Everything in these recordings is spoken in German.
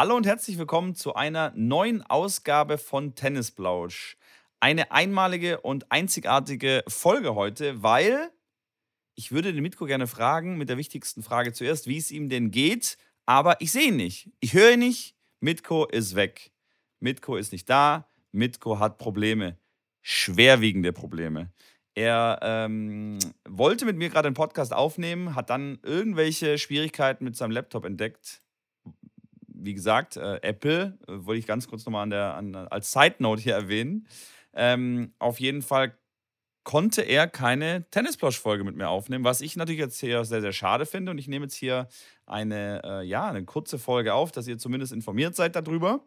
Hallo und herzlich willkommen zu einer neuen Ausgabe von Tennisblausch. Eine einmalige und einzigartige Folge heute, weil ich würde den Mitko gerne fragen, mit der wichtigsten Frage zuerst, wie es ihm denn geht, aber ich sehe ihn nicht. Ich höre ihn nicht. Mitko ist weg. Mitko ist nicht da. Mitko hat Probleme. Schwerwiegende Probleme. Er ähm, wollte mit mir gerade einen Podcast aufnehmen, hat dann irgendwelche Schwierigkeiten mit seinem Laptop entdeckt wie gesagt, äh, Apple, äh, wollte ich ganz kurz nochmal an der, an, als Side Note hier erwähnen. Ähm, auf jeden Fall konnte er keine Tennisplausch-Folge mit mir aufnehmen, was ich natürlich jetzt hier sehr, sehr schade finde. Und ich nehme jetzt hier eine, äh, ja, eine kurze Folge auf, dass ihr zumindest informiert seid darüber.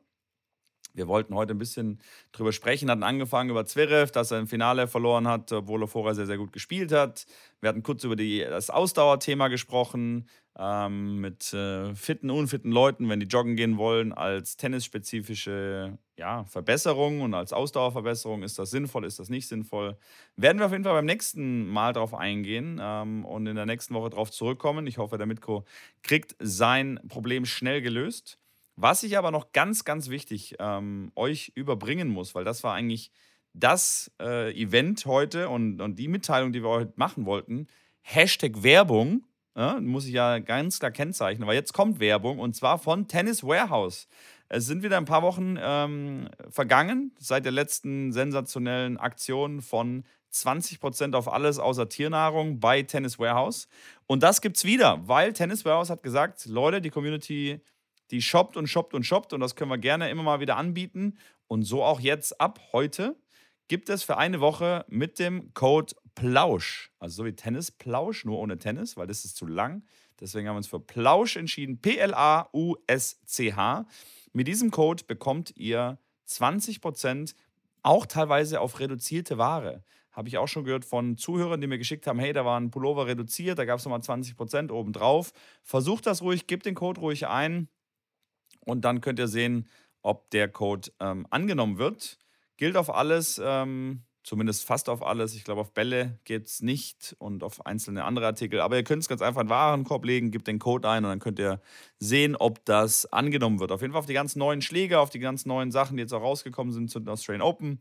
Wir wollten heute ein bisschen drüber sprechen, hatten angefangen über Zverev, dass er im Finale verloren hat, obwohl er vorher sehr, sehr gut gespielt hat. Wir hatten kurz über die, das Ausdauerthema gesprochen, ähm, mit äh, fitten, unfitten Leuten, wenn die joggen gehen wollen, als tennisspezifische ja, Verbesserung und als Ausdauerverbesserung. Ist das sinnvoll, ist das nicht sinnvoll? Werden wir auf jeden Fall beim nächsten Mal darauf eingehen ähm, und in der nächsten Woche darauf zurückkommen. Ich hoffe, der Mitko kriegt sein Problem schnell gelöst. Was ich aber noch ganz, ganz wichtig ähm, euch überbringen muss, weil das war eigentlich das äh, Event heute und, und die Mitteilung, die wir heute machen wollten. Hashtag Werbung, ja, muss ich ja ganz klar kennzeichnen, weil jetzt kommt Werbung und zwar von Tennis Warehouse. Es sind wieder ein paar Wochen ähm, vergangen seit der letzten sensationellen Aktion von 20% auf alles außer Tiernahrung bei Tennis Warehouse. Und das gibt's wieder, weil Tennis Warehouse hat gesagt, Leute, die Community die shoppt und shoppt und shoppt und das können wir gerne immer mal wieder anbieten. Und so auch jetzt ab heute gibt es für eine Woche mit dem Code Plausch, also so wie Tennis Plausch, nur ohne Tennis, weil das ist zu lang. Deswegen haben wir uns für Plausch entschieden, P-L-A-U-S-C-H. Mit diesem Code bekommt ihr 20% auch teilweise auf reduzierte Ware. Habe ich auch schon gehört von Zuhörern, die mir geschickt haben, hey, da war ein Pullover reduziert, da gab es nochmal 20% obendrauf. Versucht das ruhig, gebt den Code ruhig ein. Und dann könnt ihr sehen, ob der Code ähm, angenommen wird. Gilt auf alles, ähm, zumindest fast auf alles. Ich glaube, auf Bälle geht es nicht und auf einzelne andere Artikel. Aber ihr könnt es ganz einfach in den Warenkorb legen, gebt den Code ein und dann könnt ihr sehen, ob das angenommen wird. Auf jeden Fall auf die ganz neuen Schläge, auf die ganz neuen Sachen, die jetzt auch rausgekommen sind zu Australian Open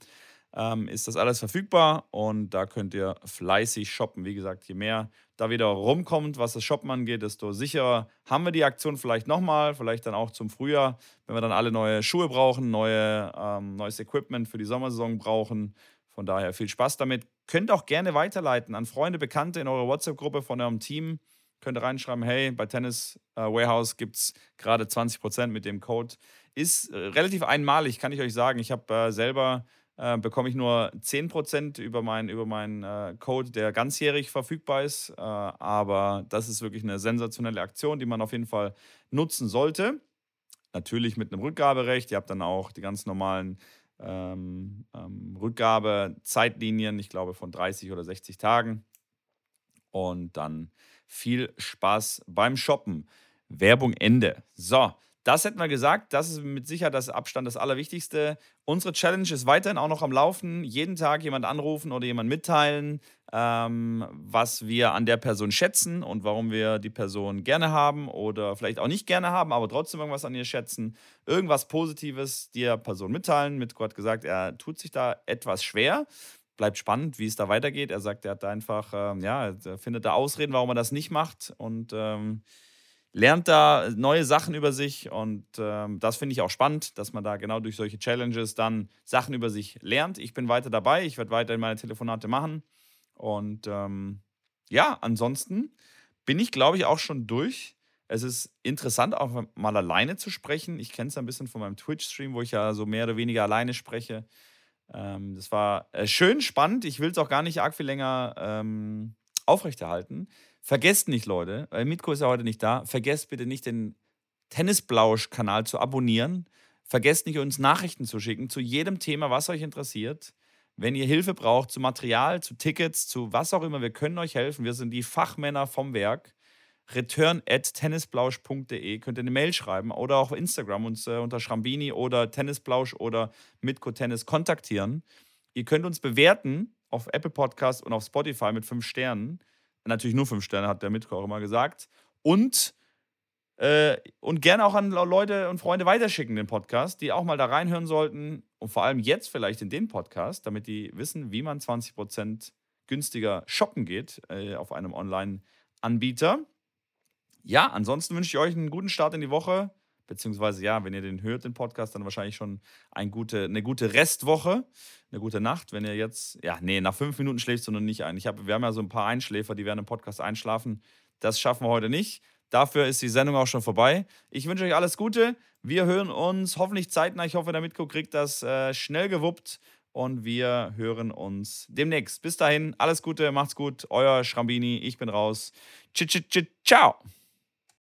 ähm, ist das alles verfügbar und da könnt ihr fleißig shoppen. Wie gesagt, je mehr da wieder rumkommt, was das Shoppen angeht, desto sicherer haben wir die Aktion vielleicht nochmal, vielleicht dann auch zum Frühjahr, wenn wir dann alle neue Schuhe brauchen, neue, ähm, neues Equipment für die Sommersaison brauchen. Von daher viel Spaß damit. Könnt auch gerne weiterleiten an Freunde, Bekannte in eurer WhatsApp-Gruppe von eurem Team. Könnt ihr reinschreiben, hey, bei Tennis äh, Warehouse gibt es gerade 20% mit dem Code. Ist äh, relativ einmalig, kann ich euch sagen. Ich habe äh, selber äh, bekomme ich nur 10% über meinen über mein, äh, Code, der ganzjährig verfügbar ist. Äh, aber das ist wirklich eine sensationelle Aktion, die man auf jeden Fall nutzen sollte. Natürlich mit einem Rückgaberecht. Ihr habt dann auch die ganz normalen ähm, ähm, Rückgabezeitlinien, ich glaube von 30 oder 60 Tagen. Und dann viel Spaß beim Shoppen. Werbung Ende. So, das hätten wir gesagt. Das ist mit Sicherheit das Abstand das Allerwichtigste. Unsere Challenge ist weiterhin auch noch am Laufen. Jeden Tag jemand anrufen oder jemand mitteilen, ähm, was wir an der Person schätzen und warum wir die Person gerne haben oder vielleicht auch nicht gerne haben, aber trotzdem irgendwas an ihr schätzen. Irgendwas Positives der Person mitteilen. Mit Gott gesagt, er tut sich da etwas schwer bleibt spannend, wie es da weitergeht. Er sagt, er hat einfach, ähm, ja, er findet da Ausreden, warum er das nicht macht. Und ähm, lernt da neue Sachen über sich und ähm, das finde ich auch spannend, dass man da genau durch solche Challenges dann Sachen über sich lernt. Ich bin weiter dabei, ich werde weiterhin meine Telefonate machen und ähm, ja, ansonsten bin ich, glaube ich, auch schon durch. Es ist interessant, auch mal alleine zu sprechen. Ich kenne es ein bisschen von meinem Twitch-Stream, wo ich ja so mehr oder weniger alleine spreche. Ähm, das war äh, schön spannend. Ich will es auch gar nicht arg viel länger ähm, aufrechterhalten. Vergesst nicht, Leute, weil Mitko ist ja heute nicht da, vergesst bitte nicht den Tennisblausch-Kanal zu abonnieren. Vergesst nicht, uns Nachrichten zu schicken zu jedem Thema, was euch interessiert. Wenn ihr Hilfe braucht zu Material, zu Tickets, zu was auch immer, wir können euch helfen. Wir sind die Fachmänner vom Werk. Return at tennisblausch.de könnt ihr eine Mail schreiben oder auch auf Instagram uns äh, unter Schrambini oder Tennisblausch oder Mitko Tennis kontaktieren. Ihr könnt uns bewerten auf Apple Podcast und auf Spotify mit fünf Sternen. Natürlich nur fünf Sterne, hat der Mitko auch immer gesagt. Und Äh, und gerne auch an Leute und Freunde weiterschicken, den Podcast, die auch mal da reinhören sollten. Und vor allem jetzt vielleicht in den Podcast, damit die wissen, wie man 20% günstiger shoppen geht äh, auf einem Online-Anbieter. Ja, ansonsten wünsche ich euch einen guten Start in die Woche. Beziehungsweise, ja, wenn ihr den hört, den Podcast, dann wahrscheinlich schon ein gute, eine gute Restwoche, eine gute Nacht. Wenn ihr jetzt, ja, nee, nach fünf Minuten schläft du noch nicht ein. Ich hab, wir haben ja so ein paar Einschläfer, die werden im Podcast einschlafen. Das schaffen wir heute nicht. Dafür ist die Sendung auch schon vorbei. Ich wünsche euch alles Gute. Wir hören uns hoffentlich zeitnah. Ich hoffe, der Mitko kriegt das äh, schnell gewuppt. Und wir hören uns demnächst. Bis dahin, alles Gute, macht's gut. Euer Schrambini. Ich bin raus. Ciao.